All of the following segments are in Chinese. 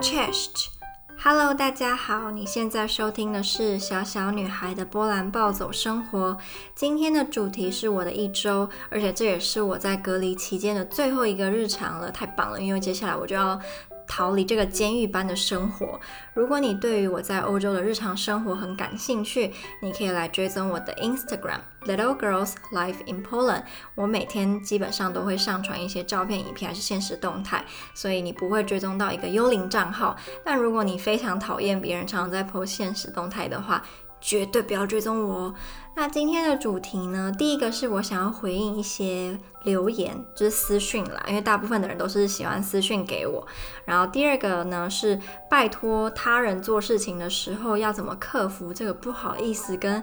Chest，Hello，大家好，你现在收听的是小小女孩的波兰暴走生活。今天的主题是我的一周，而且这也是我在隔离期间的最后一个日常了，太棒了，因为接下来我就要。逃离这个监狱般的生活。如果你对于我在欧洲的日常生活很感兴趣，你可以来追踪我的 Instagram Little Girls Life in Poland。我每天基本上都会上传一些照片、影片还是现实动态，所以你不会追踪到一个幽灵账号。但如果你非常讨厌别人常常在 po 现实动态的话，绝对不要追踪我哦。那今天的主题呢，第一个是我想要回应一些留言，就是私讯啦，因为大部分的人都是喜欢私讯给我。然后第二个呢是拜托他人做事情的时候要怎么克服这个不好意思跟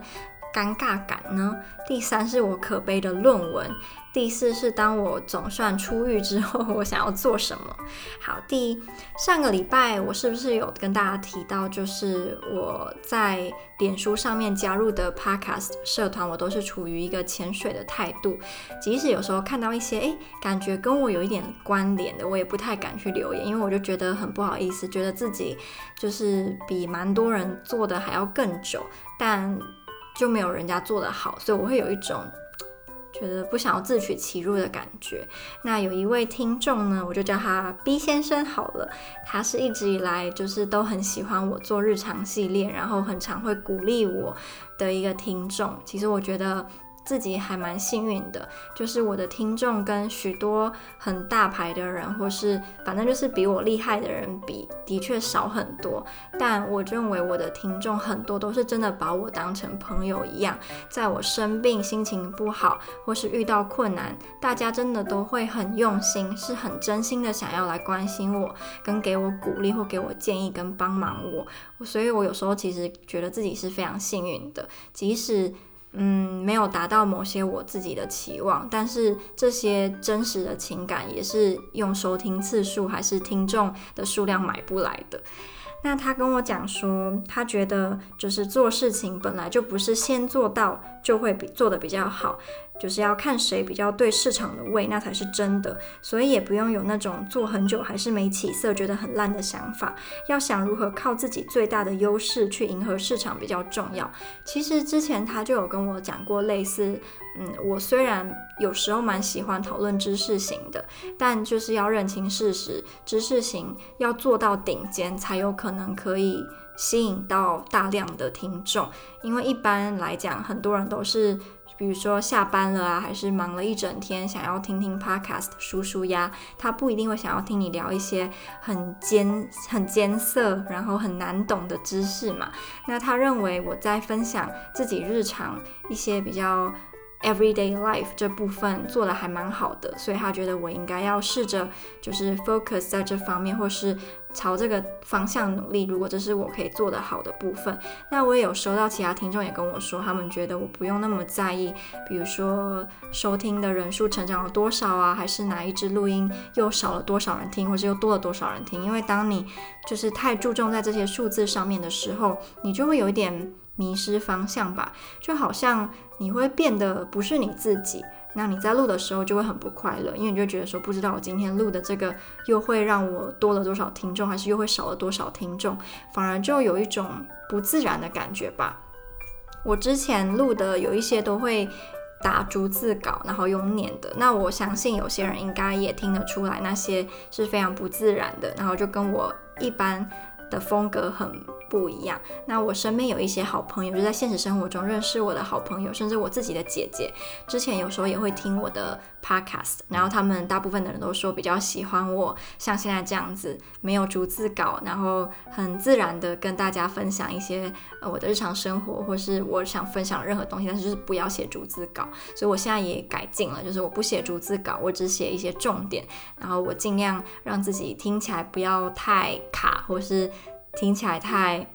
尴尬感呢？第三是我可悲的论文。第四是当我总算出狱之后，我想要做什么？好，第一，上个礼拜我是不是有跟大家提到，就是我在脸书上面加入的 Podcast 社团，我都是处于一个潜水的态度，即使有时候看到一些诶感觉跟我有一点关联的，我也不太敢去留言，因为我就觉得很不好意思，觉得自己就是比蛮多人做的还要更久，但就没有人家做的好，所以我会有一种。觉得不想要自取其辱的感觉。那有一位听众呢，我就叫他 B 先生好了。他是一直以来就是都很喜欢我做日常系列，然后很常会鼓励我的一个听众。其实我觉得。自己还蛮幸运的，就是我的听众跟许多很大牌的人，或是反正就是比我厉害的人比，的确少很多。但我认为我的听众很多都是真的把我当成朋友一样，在我生病、心情不好或是遇到困难，大家真的都会很用心，是很真心的想要来关心我，跟给我鼓励或给我建议跟帮忙我。所以我有时候其实觉得自己是非常幸运的，即使。嗯，没有达到某些我自己的期望，但是这些真实的情感也是用收听次数还是听众的数量买不来的。那他跟我讲说，他觉得就是做事情本来就不是先做到就会比做的比较好。就是要看谁比较对市场的味，那才是真的。所以也不用有那种做很久还是没起色，觉得很烂的想法。要想如何靠自己最大的优势去迎合市场比较重要。其实之前他就有跟我讲过类似，嗯，我虽然有时候蛮喜欢讨论知识型的，但就是要认清事实，知识型要做到顶尖，才有可能可以吸引到大量的听众。因为一般来讲，很多人都是。比如说下班了啊，还是忙了一整天，想要听听 podcast 舒舒压，他不一定会想要听你聊一些很艰、很艰涩，然后很难懂的知识嘛。那他认为我在分享自己日常一些比较。Everyday life 这部分做得还蛮好的，所以他觉得我应该要试着就是 focus 在这方面，或是朝这个方向努力。如果这是我可以做得好的部分，那我也有收到其他听众也跟我说，他们觉得我不用那么在意，比如说收听的人数成长了多少啊，还是哪一支录音又少了多少人听，或是又多了多少人听。因为当你就是太注重在这些数字上面的时候，你就会有一点。迷失方向吧，就好像你会变得不是你自己，那你在录的时候就会很不快乐，因为你就觉得说，不知道我今天录的这个又会让我多了多少听众，还是又会少了多少听众，反而就有一种不自然的感觉吧。我之前录的有一些都会打逐字稿，然后用念的，那我相信有些人应该也听得出来，那些是非常不自然的，然后就跟我一般的风格很不一样。那我身边有一些好朋友，就在现实生活中认识我的好朋友，甚至我自己的姐姐，之前有时候也会听我的 podcast。然后他们大部分的人都说比较喜欢我像现在这样子，没有逐字稿，然后很自然的跟大家分享一些呃我的日常生活，或是我想分享任何东西，但是就是不要写逐字稿。所以我现在也改进了，就是我不写逐字稿，我只写一些重点，然后我尽量让自己听起来不要太卡，或是。听起来太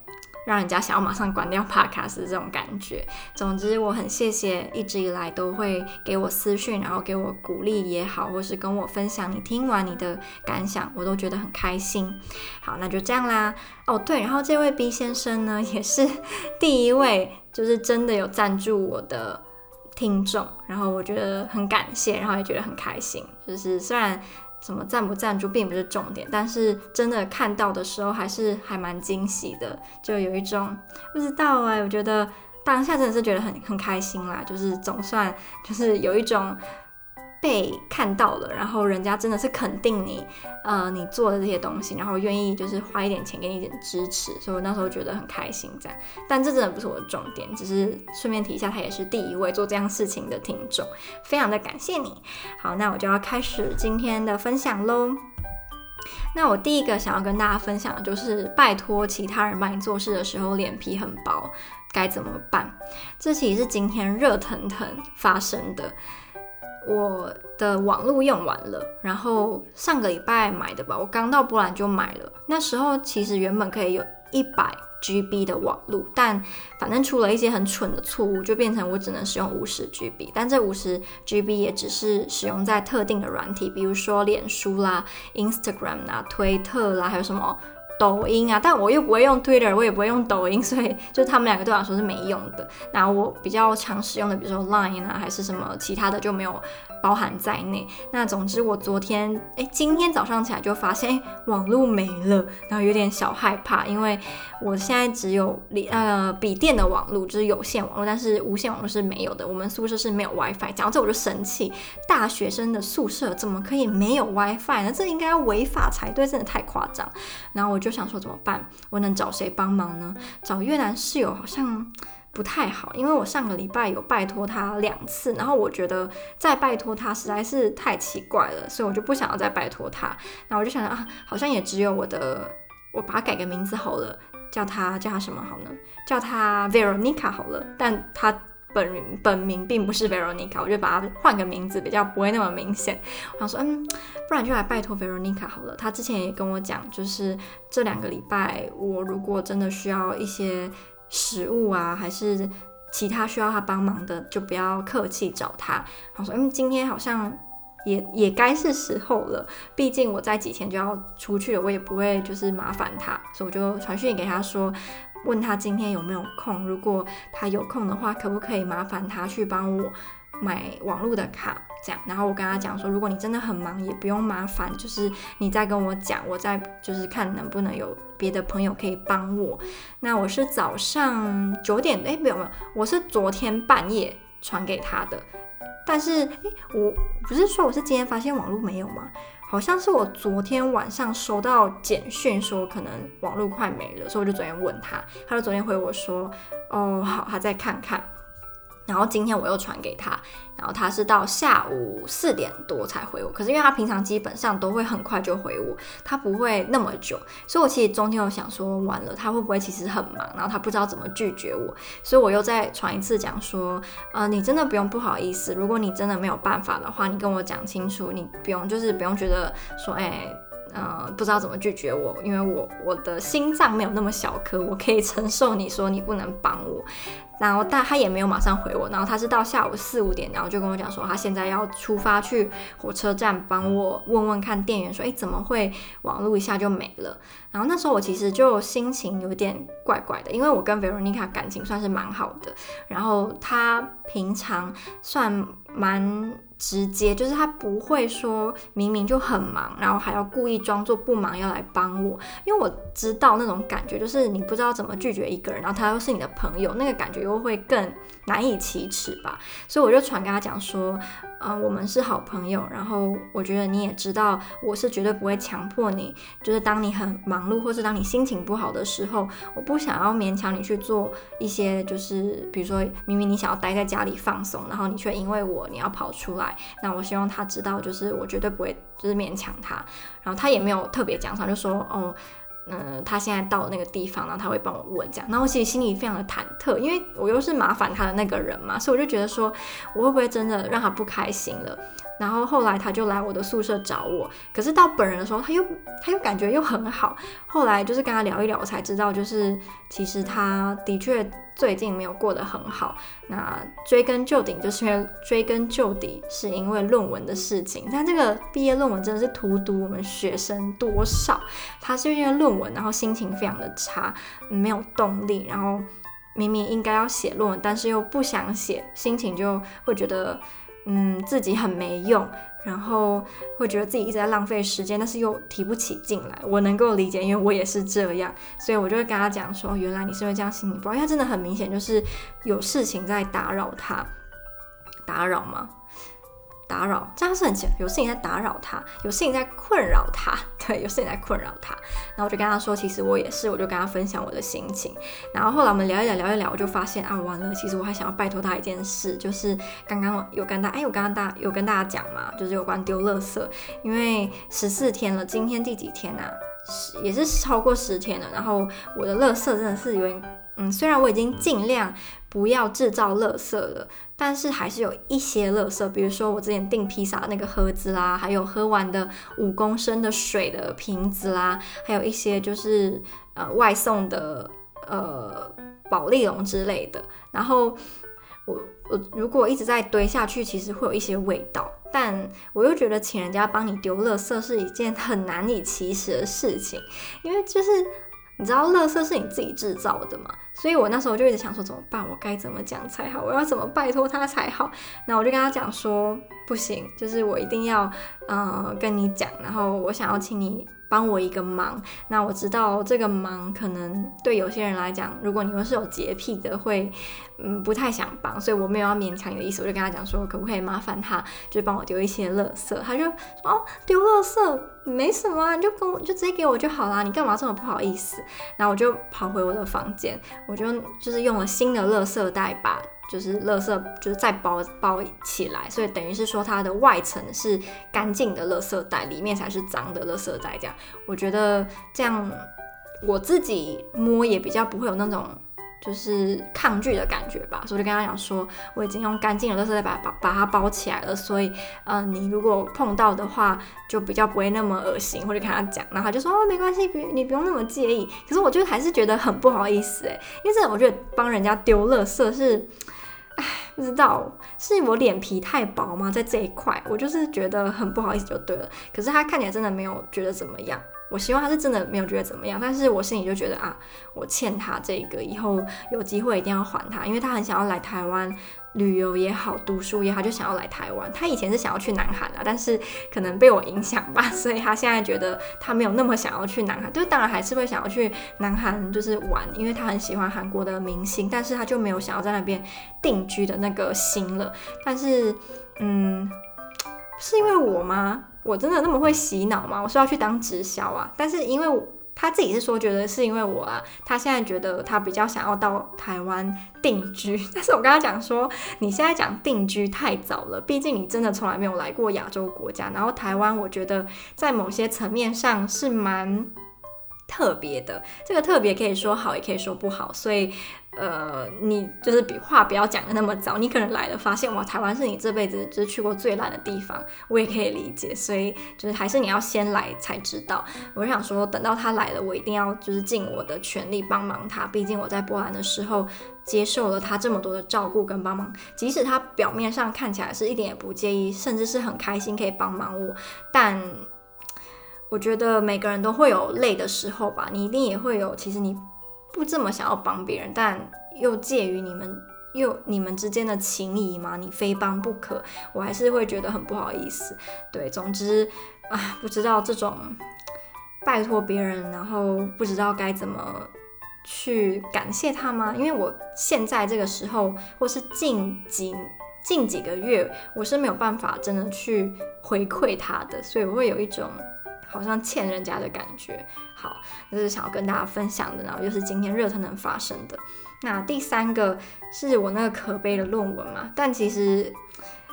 让人家想要马上关掉 Podcast 这种感觉。总之，我很谢谢一直以来都会给我私讯，然后给我鼓励也好，或是跟我分享你听完你的感想，我都觉得很开心。好，那就这样啦。哦，对，然后这位 B 先生呢，也是第一位，就是真的有赞助我的听众，然后我觉得很感谢，然后也觉得很开心。就是虽然。什么赞不赞助并不是重点，但是真的看到的时候还是还蛮惊喜的，就有一种不知道哎，我觉得当下真的是觉得很很开心啦，就是总算就是有一种。被看到了，然后人家真的是肯定你，呃，你做的这些东西，然后愿意就是花一点钱给你一点支持，所以我那时候觉得很开心这样。但这真的不是我的重点，只是顺便提一下，他也是第一位做这样事情的听众，非常的感谢你。好，那我就要开始今天的分享喽。那我第一个想要跟大家分享的就是，拜托其他人帮你做事的时候，脸皮很薄，该怎么办？这其实是今天热腾腾发生的。我的网络用完了，然后上个礼拜买的吧，我刚到波兰就买了。那时候其实原本可以有一百 GB 的网络，但反正出了一些很蠢的错误，就变成我只能使用五十 GB。但这五十 GB 也只是使用在特定的软体，比如说脸书啦、Instagram 啦、推特啦，还有什么。抖音啊，但我又不会用 Twitter，我也不会用抖音，所以就他们两个对我来说是没用的。那我比较常使用的，比如说 Line 啊，还是什么其他的就没有包含在内。那总之我昨天，哎，今天早上起来就发现，哎，网络没了，然后有点小害怕，因为我现在只有呃笔电的网络，就是有线网络，但是无线网络是没有的。我们宿舍是没有 WiFi，讲到这我就生气，大学生的宿舍怎么可以没有 WiFi 呢？这应该要违法才对，真的太夸张。然后我就。想说怎么办？我能找谁帮忙呢？找越南室友好像不太好，因为我上个礼拜有拜托他两次，然后我觉得再拜托他实在是太奇怪了，所以我就不想要再拜托他。那我就想啊，好像也只有我的，我把它改个名字好了，叫他叫他什么好呢？叫他 Veronica 好了，但他。本名本名并不是 Veronica，我就把它换个名字，比较不会那么明显。我想说，嗯，不然就来拜托 Veronica 好了。他之前也跟我讲，就是这两个礼拜，我如果真的需要一些食物啊，还是其他需要他帮忙的，就不要客气找他。我说，嗯，今天好像也也该是时候了，毕竟我在几天就要出去了，我也不会就是麻烦他，所以我就传讯给他说。问他今天有没有空，如果他有空的话，可不可以麻烦他去帮我买网络的卡？这样，然后我跟他讲说，如果你真的很忙，也不用麻烦，就是你再跟我讲，我再就是看能不能有别的朋友可以帮我。那我是早上九点，诶，没有没有，我是昨天半夜传给他的，但是诶，我不是说我是今天发现网络没有吗？好像是我昨天晚上收到简讯说可能网络快没了，所以我就昨天问他，他就昨天回我说，哦好，他再看看。然后今天我又传给他，然后他是到下午四点多才回我。可是因为他平常基本上都会很快就回我，他不会那么久。所以我其实中间有想说，完了他会不会其实很忙，然后他不知道怎么拒绝我。所以我又再传一次讲说，呃，你真的不用不好意思，如果你真的没有办法的话，你跟我讲清楚，你不用就是不用觉得说，哎。呃，不知道怎么拒绝我，因为我我的心脏没有那么小颗，我可以承受你说你不能帮我。然后但他也没有马上回我，然后他是到下午四五点，然后就跟我讲说他现在要出发去火车站帮我问问看店员说，诶，怎么会网络一下就没了？然后那时候我其实就心情有点怪怪的，因为我跟 Veronica 感情算是蛮好的，然后他平常算蛮。直接就是他不会说明明就很忙，然后还要故意装作不忙要来帮我，因为我知道那种感觉，就是你不知道怎么拒绝一个人，然后他又是你的朋友，那个感觉又会更难以启齿吧。所以我就传给他讲说，啊、我们是好朋友，然后我觉得你也知道，我是绝对不会强迫你，就是当你很忙碌或是当你心情不好的时候，我不想要勉强你去做一些，就是比如说明明你想要待在家里放松，然后你却因为我你要跑出来。那我希望他知道，就是我绝对不会就是勉强他，然后他也没有特别讲上，就说哦，嗯、他现在到那个地方，然后他会帮我问这样，然后我其实心里非常的忐忑，因为我又是麻烦他的那个人嘛，所以我就觉得说我会不会真的让他不开心了。然后后来他就来我的宿舍找我，可是到本人的时候，他又他又感觉又很好。后来就是跟他聊一聊，我才知道，就是其实他的确最近没有过得很好。那追根究底，就是因为追根究底是因为论文的事情。但这个毕业论文真的是荼毒我们学生多少？他是因为论文，然后心情非常的差，没有动力，然后明明应该要写论文，但是又不想写，心情就会觉得。嗯，自己很没用，然后会觉得自己一直在浪费时间，但是又提不起劲来。我能够理解，因为我也是这样，所以我就会跟他讲说，原来你是因为这样心情不好，因为他真的很明显就是有事情在打扰他，打扰吗？打扰，这样是很奇怪，有事情在打扰他，有事情在困扰他，对，有事情在困扰他。然后我就跟他说，其实我也是，我就跟他分享我的心情。然后后来我们聊一聊，聊一聊，我就发现啊，完了，其实我还想要拜托他一件事，就是刚刚有跟他，哎，我刚刚大有跟大家讲嘛，就是有关丢垃圾，因为十四天了，今天第几天啊？也是超过十天了。然后我的垃圾真的是有点，嗯，虽然我已经尽量不要制造垃圾了。但是还是有一些垃圾，比如说我之前订披萨那个盒子啦，还有喝完的五公升的水的瓶子啦，还有一些就是呃外送的呃保丽龙之类的。然后我我如果一直在堆下去，其实会有一些味道。但我又觉得请人家帮你丢垃圾是一件很难以启齿的事情，因为就是。你知道，垃圾是你自己制造的嘛？所以我那时候就一直想说怎么办？我该怎么讲才好？我要怎么拜托他才好？那我就跟他讲说，不行，就是我一定要，呃，跟你讲，然后我想要请你。帮我一个忙，那我知道这个忙可能对有些人来讲，如果你们是有洁癖的，会嗯不太想帮，所以我没有要勉强你的意思，我就跟他讲说，可不可以麻烦他，就帮我丢一些垃圾。他就说哦，丢垃圾没什么，你就跟我就直接给我就好啦，你干嘛这么不好意思？然后我就跑回我的房间，我就就是用了新的垃圾袋把。就是垃圾，就是再包包起来，所以等于是说它的外层是干净的垃圾袋，里面才是脏的垃圾袋。这样，我觉得这样我自己摸也比较不会有那种就是抗拒的感觉吧。所以我就跟他讲说，我已经用干净的垃圾袋把把把它包起来了，所以嗯、呃，你如果碰到的话，就比较不会那么恶心。或者跟他讲，然后他就说哦，没关系，别你不用那么介意。可是我就还是觉得很不好意思诶，因为这我觉得帮人家丢垃圾是。唉，不知道是我脸皮太薄吗？在这一块，我就是觉得很不好意思就对了。可是他看起来真的没有觉得怎么样。我希望他是真的没有觉得怎么样，但是我心里就觉得啊，我欠他这个，以后有机会一定要还他，因为他很想要来台湾旅游也好，读书也好，就想要来台湾。他以前是想要去南韩的，但是可能被我影响吧，所以他现在觉得他没有那么想要去南韩，就当然还是会想要去南韩就是玩，因为他很喜欢韩国的明星，但是他就没有想要在那边定居的那个心了。但是，嗯，是因为我吗？我真的那么会洗脑吗？我是要去当直销啊，但是因为他自己是说觉得是因为我啊，他现在觉得他比较想要到台湾定居，但是我跟他讲说，你现在讲定居太早了，毕竟你真的从来没有来过亚洲国家，然后台湾我觉得在某些层面上是蛮特别的，这个特别可以说好，也可以说不好，所以。呃，你就是比话不要讲的那么早，你可能来了发现哇，台湾是你这辈子就是去过最烂的地方，我也可以理解，所以就是还是你要先来才知道。我想说，等到他来了，我一定要就是尽我的全力帮忙他，毕竟我在波兰的时候接受了他这么多的照顾跟帮忙，即使他表面上看起来是一点也不介意，甚至是很开心可以帮忙我，但我觉得每个人都会有累的时候吧，你一定也会有，其实你。不这么想要帮别人，但又介于你们又你们之间的情谊嘛，你非帮不可，我还是会觉得很不好意思。对，总之啊，不知道这种拜托别人，然后不知道该怎么去感谢他吗？因为我现在这个时候，或是近几近几个月，我是没有办法真的去回馈他的，所以我会有一种。好像欠人家的感觉，好，这是想要跟大家分享的，然后又是今天热腾腾发生的。那第三个是我那个可悲的论文嘛，但其实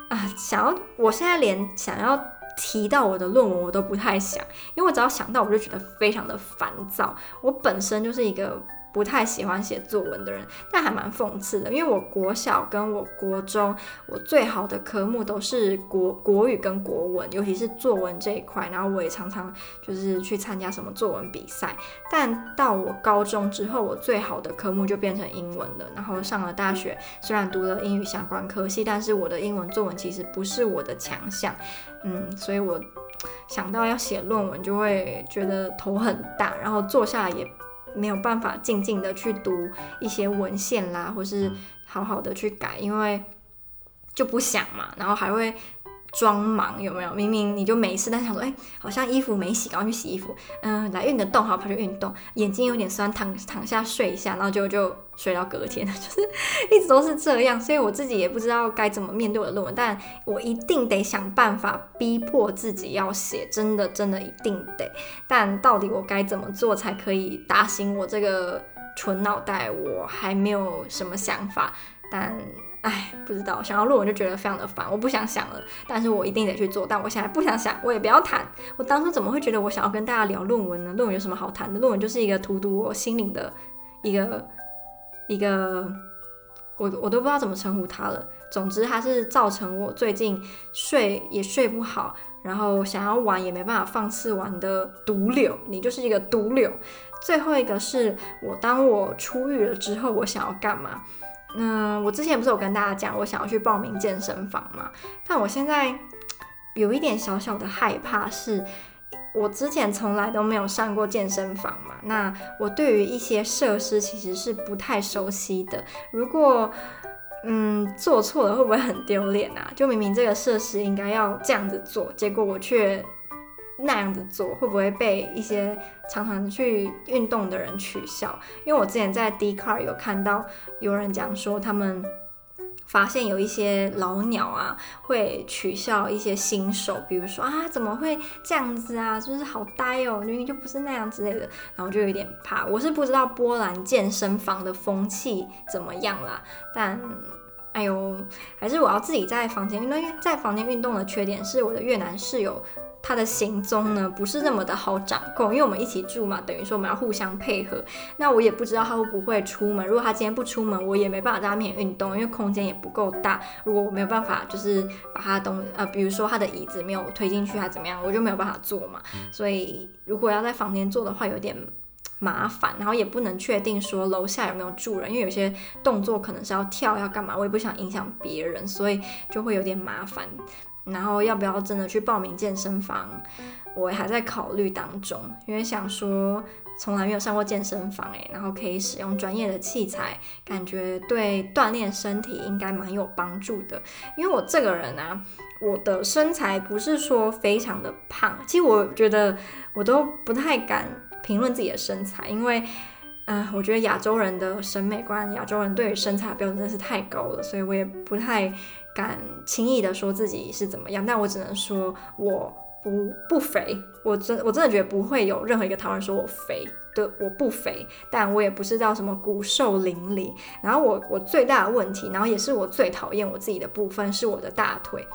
啊，想要我现在连想要提到我的论文我都不太想，因为我只要想到我就觉得非常的烦躁。我本身就是一个。不太喜欢写作文的人，但还蛮讽刺的，因为我国小跟我国中，我最好的科目都是国国语跟国文，尤其是作文这一块。然后我也常常就是去参加什么作文比赛。但到我高中之后，我最好的科目就变成英文了。然后上了大学，虽然读了英语相关科系，但是我的英文作文其实不是我的强项。嗯，所以我想到要写论文，就会觉得头很大，然后坐下来也。没有办法静静的去读一些文献啦，或是好好的去改，因为就不想嘛，然后还会装忙有没有？明明你就没事，但想说，哎、好像衣服没洗，赶快去洗衣服。嗯，来运个动，好跑去运动。眼睛有点酸，躺躺下睡一下，然后就就睡到隔天，就是一直都是这样。所以我自己也不知道该怎么面对我的论文，但我一定得想办法逼迫自己要写，真的真的一定得。但到底我该怎么做才可以打醒我这个蠢脑袋？我还没有什么想法，但。哎，不知道，想要论文就觉得非常的烦，我不想想了。但是我一定得去做。但我现在不想想，我也不要谈。我当初怎么会觉得我想要跟大家聊论文呢？论文有什么好谈的？论文就是一个荼毒我心灵的一个一个，我我都不知道怎么称呼它了。总之，它是造成我最近睡也睡不好，然后想要玩也没办法放肆玩的毒瘤。你就是一个毒瘤。最后一个是我当我出狱了之后，我想要干嘛？嗯，我之前不是有跟大家讲，我想要去报名健身房嘛？但我现在有一点小小的害怕，是我之前从来都没有上过健身房嘛。那我对于一些设施其实是不太熟悉的。如果嗯做错了，会不会很丢脸啊？就明明这个设施应该要这样子做，结果我却。那样子做会不会被一些常常去运动的人取笑？因为我之前在 d c a r 有看到有人讲说，他们发现有一些老鸟啊会取笑一些新手，比如说啊怎么会这样子啊，就是好呆哦，明明就不是那样之类的，然后就有点怕。我是不知道波兰健身房的风气怎么样啦，但哎呦，还是我要自己在房间运动，因为在房间运动的缺点是我的越南室友。他的行踪呢，不是那么的好掌控，因为我们一起住嘛，等于说我们要互相配合。那我也不知道他会不会出门，如果他今天不出门，我也没办法在他面前运动，因为空间也不够大。如果我没有办法，就是把他东呃，比如说他的椅子没有推进去还怎么样，我就没有办法坐嘛。所以如果要在房间做的话，有点麻烦，然后也不能确定说楼下有没有住人，因为有些动作可能是要跳要干嘛，我也不想影响别人，所以就会有点麻烦。然后要不要真的去报名健身房，我还在考虑当中，因为想说从来没有上过健身房诶，然后可以使用专业的器材，感觉对锻炼身体应该蛮有帮助的。因为我这个人啊，我的身材不是说非常的胖，其实我觉得我都不太敢评论自己的身材，因为嗯、我觉得亚洲人的审美观，亚洲人对于身材标准真是太高了，所以我也不太。敢轻易的说自己是怎么样，但我只能说我不不肥，我真我真的觉得不会有任何一个台湾人说我肥，对，我不肥，但我也不是叫什么骨瘦嶙峋。然后我我最大的问题，然后也是我最讨厌我自己的部分是我的大腿，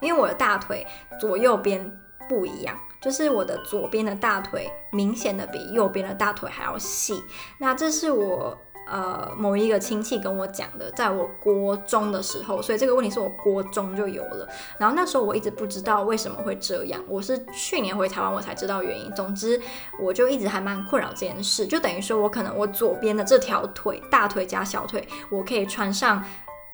因为我的大腿左右边不一样，就是我的左边的大腿明显的比右边的大腿还要细，那这是我。呃，某一个亲戚跟我讲的，在我国中的时候，所以这个问题是我国中就有了。然后那时候我一直不知道为什么会这样，我是去年回台湾我才知道原因。总之，我就一直还蛮困扰这件事，就等于说我可能我左边的这条腿，大腿加小腿，我可以穿上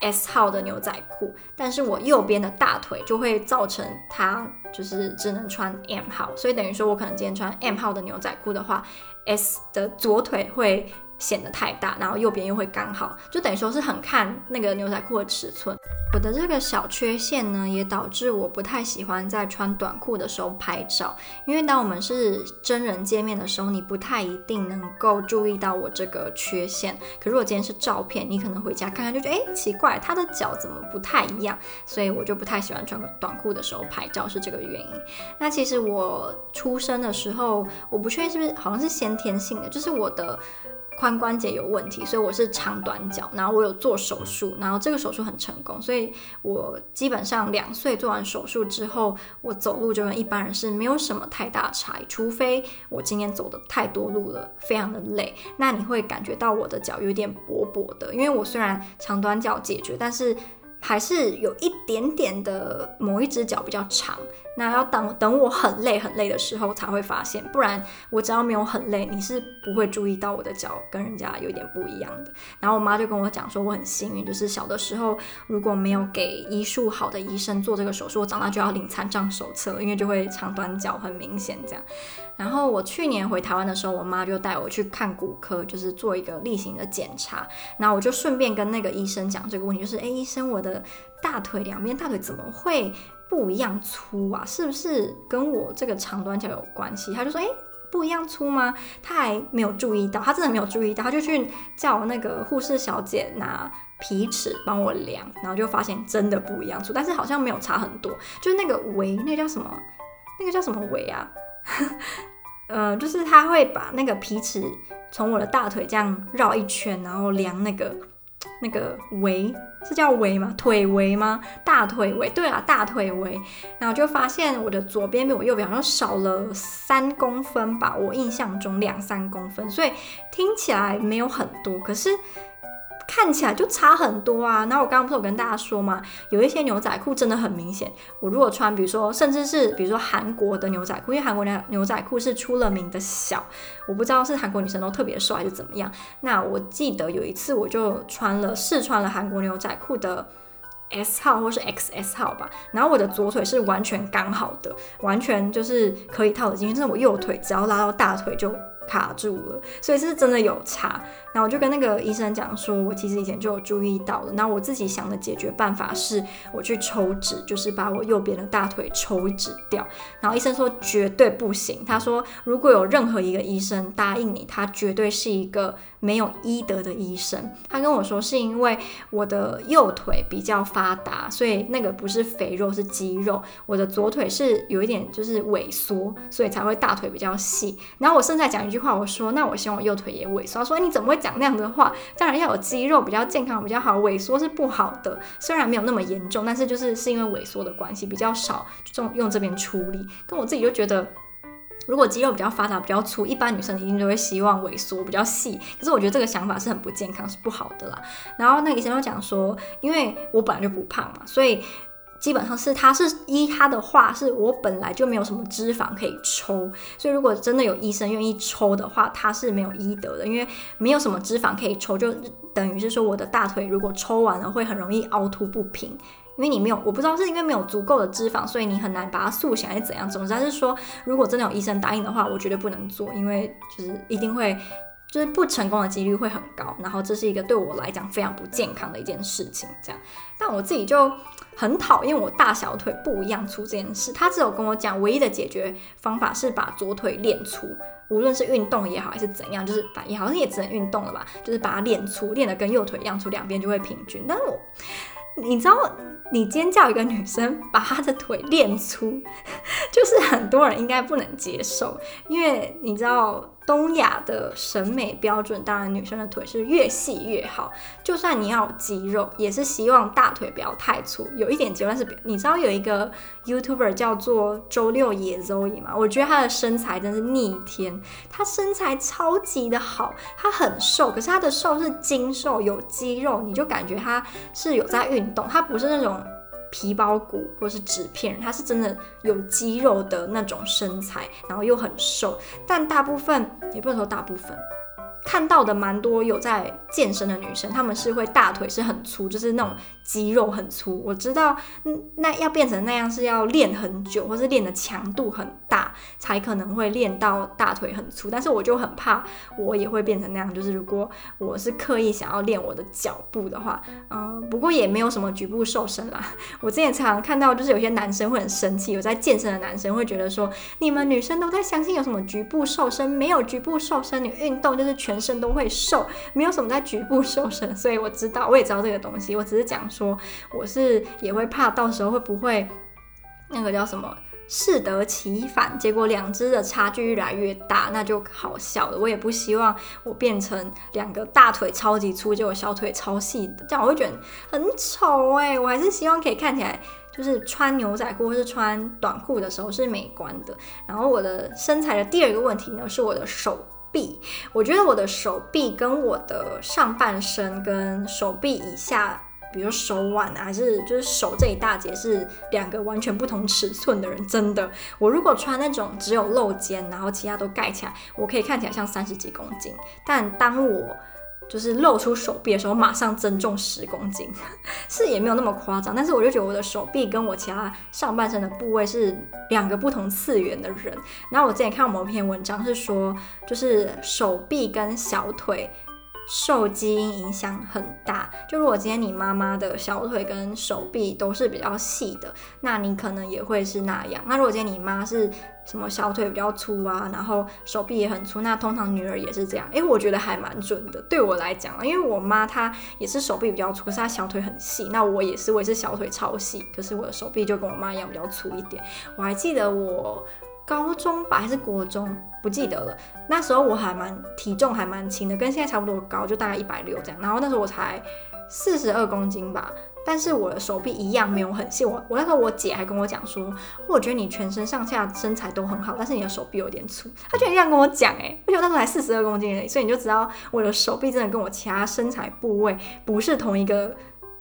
S 号的牛仔裤，但是我右边的大腿就会造成它就是只能穿 M 号，所以等于说我可能今天穿 M 号的牛仔裤的话，S 的左腿会。显得太大，然后右边又会刚好，就等于说是很看那个牛仔裤的尺寸。我的这个小缺陷呢，也导致我不太喜欢在穿短裤的时候拍照，因为当我们是真人见面的时候，你不太一定能够注意到我这个缺陷。可如果今天是照片，你可能回家看看就觉得，诶，奇怪，他的脚怎么不太一样？所以我就不太喜欢穿短裤的时候拍照，是这个原因。那其实我出生的时候，我不确定是不是好像是先天性的，就是我的。髋关节有问题，所以我是长短脚，然后我有做手术，然后这个手术很成功，所以我基本上两岁做完手术之后，我走路就跟一般人是没有什么太大差异，除非我今天走的太多路了，非常的累，那你会感觉到我的脚有点薄薄的，因为我虽然长短脚解决，但是还是有一点点的某一只脚比较长。那要等等我很累很累的时候才会发现，不然我只要没有很累，你是不会注意到我的脚跟人家有点不一样的。然后我妈就跟我讲说，我很幸运，就是小的时候如果没有给医术好的医生做这个手术，我长大就要领残障手册，因为就会长短脚很明显这样。然后我去年回台湾的时候，我妈就带我去看骨科，就是做一个例行的检查。那我就顺便跟那个医生讲这个问题，就是哎，医生，我的大腿两边大腿怎么会不一样粗啊？是不是跟我这个长短脚有关系？他就说，诶，不一样粗吗？他还没有注意到，他真的没有注意到，他就去叫那个护士小姐拿皮尺帮我量，然后就发现真的不一样粗，但是好像没有差很多，就是那个围，那个叫什么？那个叫什么围啊？呃，就是他会把那个皮尺从我的大腿这样绕一圈，然后量那个那个围，这叫围吗？腿围吗？大腿围？对啊，大腿围。然后就发现我的左边比我右边好像少了三公分吧，我印象中两三公分，所以听起来没有很多，可是。看起来就差很多啊！然后我刚刚不是有跟大家说嘛，有一些牛仔裤真的很明显。我如果穿，比如说，甚至是比如说韩国的牛仔裤，因为韩国牛牛仔裤是出了名的小，我不知道是韩国女生都特别瘦还是怎么样。那我记得有一次我就穿了试穿了韩国牛仔裤的 S 号或是 XS 号吧，然后我的左腿是完全刚好的，完全就是可以套得进去，但是我右腿只要拉到大腿就。卡住了，所以是真的有差。然后我就跟那个医生讲说，我其实以前就有注意到了。那我自己想的解决办法是，我去抽脂，就是把我右边的大腿抽脂掉。然后医生说绝对不行，他说如果有任何一个医生答应你，他绝对是一个没有医德的医生。他跟我说是因为我的右腿比较发达，所以那个不是肥肉是肌肉。我的左腿是有一点就是萎缩，所以才会大腿比较细。然后我现在讲一句句话，我说那我希望我右腿也萎缩。说你怎么会讲那样的话？当然要有肌肉比较健康比较好，萎缩是不好的。虽然没有那么严重，但是就是是因为萎缩的关系比较少，就用这边处理。跟我自己就觉得。如果肌肉比较发达、比较粗，一般女生一定都会希望萎缩比较细。可是我觉得这个想法是很不健康，是不好的啦。然后那个医生就讲说，因为我本来就不胖嘛，所以基本上是他是依他的话，是我本来就没有什么脂肪可以抽。所以如果真的有医生愿意抽的话，他是没有医德的，因为没有什么脂肪可以抽，就等于是说我的大腿如果抽完了会很容易凹凸不平。因为你没有，我不知道是因为没有足够的脂肪，所以你很难把它塑形还是怎样。总之是说，如果真的有医生答应的话，我绝对不能做，因为就是一定会，就是不成功的几率会很高。然后这是一个对我来讲非常不健康的一件事情，这样。但我自己就很讨厌我大小腿不一样粗这件事。他只有跟我讲，唯一的解决方法是把左腿练粗，无论是运动也好还是怎样，就是反正好像也只能运动了吧，就是把它练粗，练得跟右腿一样粗，两边就会平均。但是我。你知道，你尖叫一个女生把她的腿练粗，就是很多人应该不能接受，因为你知道。东亚的审美标准，当然女生的腿是越细越好。就算你要肌肉，也是希望大腿不要太粗，有一点肌肉。但是你知道有一个 YouTuber 叫做周六野 Zoe 吗？我觉得她的身材真是逆天，她身材超级的好，她很瘦，可是她的瘦是精瘦，有肌肉，你就感觉她是有在运动，她不是那种。皮包骨或是纸片人，他是真的有肌肉的那种身材，然后又很瘦，但大部分也不能说大部分。看到的蛮多有在健身的女生，她们是会大腿是很粗，就是那种肌肉很粗。我知道，那要变成那样是要练很久，或是练的强度很大，才可能会练到大腿很粗。但是我就很怕，我也会变成那样。就是如果我是刻意想要练我的脚步的话，嗯，不过也没有什么局部瘦身啦。我之前常常看到，就是有些男生会很生气，有在健身的男生会觉得说，你们女生都在相信有什么局部瘦身，没有局部瘦身，你运动就是。全身都会瘦，没有什么在局部瘦身，所以我知道，我也知道这个东西。我只是讲说，我是也会怕到时候会不会那个叫什么适得其反，结果两只的差距越来越大，那就好笑了。我也不希望我变成两个大腿超级粗，结果小腿超细的，这样我会觉得很丑哎。我还是希望可以看起来就是穿牛仔裤或是穿短裤的时候是美观的。然后我的身材的第二个问题呢，是我的手。臂，我觉得我的手臂跟我的上半身跟手臂以下，比如手腕啊，还是就是手这一大截是两个完全不同尺寸的人。真的，我如果穿那种只有露肩，然后其他都盖起来，我可以看起来像三十几公斤。但当我就是露出手臂的时候，马上增重十公斤，是也没有那么夸张。但是我就觉得我的手臂跟我其他上半身的部位是两个不同次元的人。然后我之前看某篇文章是说，就是手臂跟小腿受基因影响很大。就如果今天你妈妈的小腿跟手臂都是比较细的，那你可能也会是那样。那如果今天你妈是什么小腿比较粗啊，然后手臂也很粗，那通常女儿也是这样。诶，我觉得还蛮准的。对我来讲，因为我妈她也是手臂比较粗，可是她小腿很细。那我也是，我也是小腿超细，可是我的手臂就跟我妈一样比较粗一点。我还记得我。高中吧还是国中，不记得了。那时候我还蛮体重还蛮轻的，跟现在差不多高，就大概一百六这样。然后那时候我才四十二公斤吧，但是我的手臂一样没有很细。我我那时候我姐还跟我讲说，我觉得你全身上下身材都很好，但是你的手臂有点粗。她居然这样跟我讲，哎，而且我那时候才四十二公斤，所以你就知道我的手臂真的跟我其他身材部位不是同一个。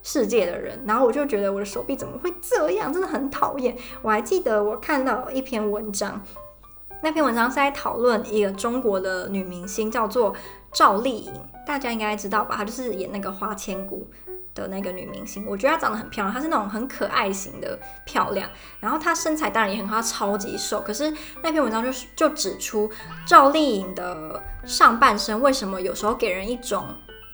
世界的人，然后我就觉得我的手臂怎么会这样，真的很讨厌。我还记得我看到一篇文章，那篇文章是在讨论一个中国的女明星，叫做赵丽颖，大家应该知道吧？她就是演那个花千骨的那个女明星。我觉得她长得很漂亮，她是那种很可爱型的漂亮。然后她身材当然也很好，她超级瘦。可是那篇文章就是就指出赵丽颖的上半身为什么有时候给人一种。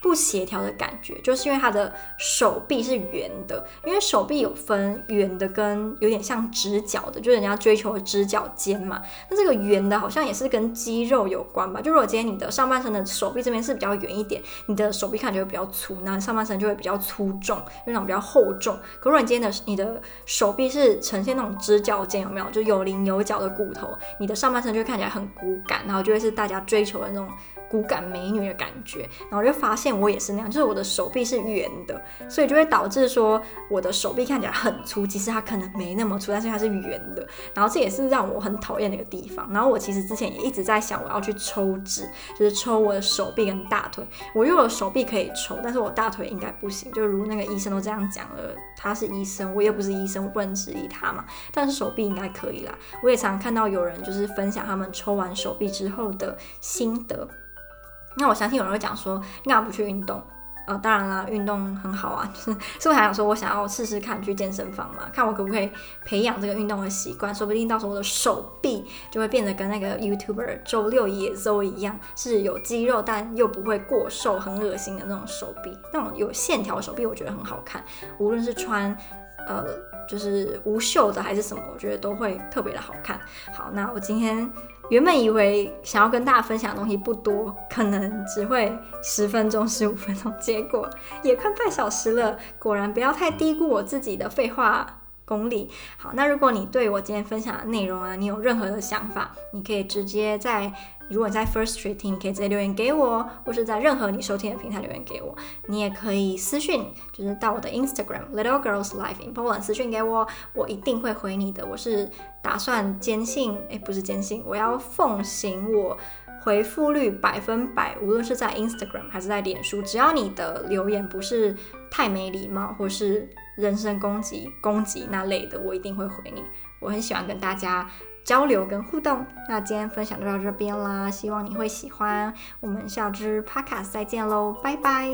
不协调的感觉，就是因为他的手臂是圆的，因为手臂有分圆的跟有点像直角的，就是人家追求的直角肩嘛。那这个圆的好像也是跟肌肉有关吧？就如果今天你的上半身的手臂这边是比较圆一点，你的手臂看起来就会比较粗，那上半身就会比较粗重，就那种比较厚重。可如果你今天的你的手臂是呈现那种直角肩，有没有？就有棱有角的骨头，你的上半身就会看起来很骨感，然后就会是大家追求的那种。骨感美女的感觉，然后就发现我也是那样，就是我的手臂是圆的，所以就会导致说我的手臂看起来很粗，其实它可能没那么粗，但是它是圆的，然后这也是让我很讨厌的一个地方。然后我其实之前也一直在想，我要去抽脂，就是抽我的手臂跟大腿。我因为我的手臂可以抽，但是我大腿应该不行。就如那个医生都这样讲了，他是医生，我又不是医生，我不能质疑他嘛。但是手臂应该可以啦。我也常看到有人就是分享他们抽完手臂之后的心得。那我相信有人会讲说，那不去运动？呃，当然啦，运动很好啊，就是，所以我还想说，我想要试试看去健身房嘛，看我可不可以培养这个运动的习惯，说不定到时候我的手臂就会变得跟那个 YouTuber 周六野周一样，是有肌肉但又不会过瘦、很恶心的那种手臂，那种有线条手臂，我觉得很好看，无论是穿呃就是无袖的还是什么，我觉得都会特别的好看。好，那我今天。原本以为想要跟大家分享的东西不多，可能只会十分钟、十五分钟，结果也快半小时了。果然不要太低估我自己的废话功力。好，那如果你对我今天分享的内容啊，你有任何的想法，你可以直接在。如果你在 First Street 听，你可以直接留言给我，或是在任何你收听的平台留言给我。你也可以私讯，就是到我的 Instagram Little Girls Life in Poland 私讯给我，我一定会回你的。我是打算坚信，诶，不是坚信，我要奉行我回复率百分百，无论是在 Instagram 还是在脸书，只要你的留言不是太没礼貌或是人身攻击、攻击那类的，我一定会回你。我很喜欢跟大家。交流跟互动，那今天分享就到这边啦，希望你会喜欢。我们下支 p 卡 d 再见喽，拜拜。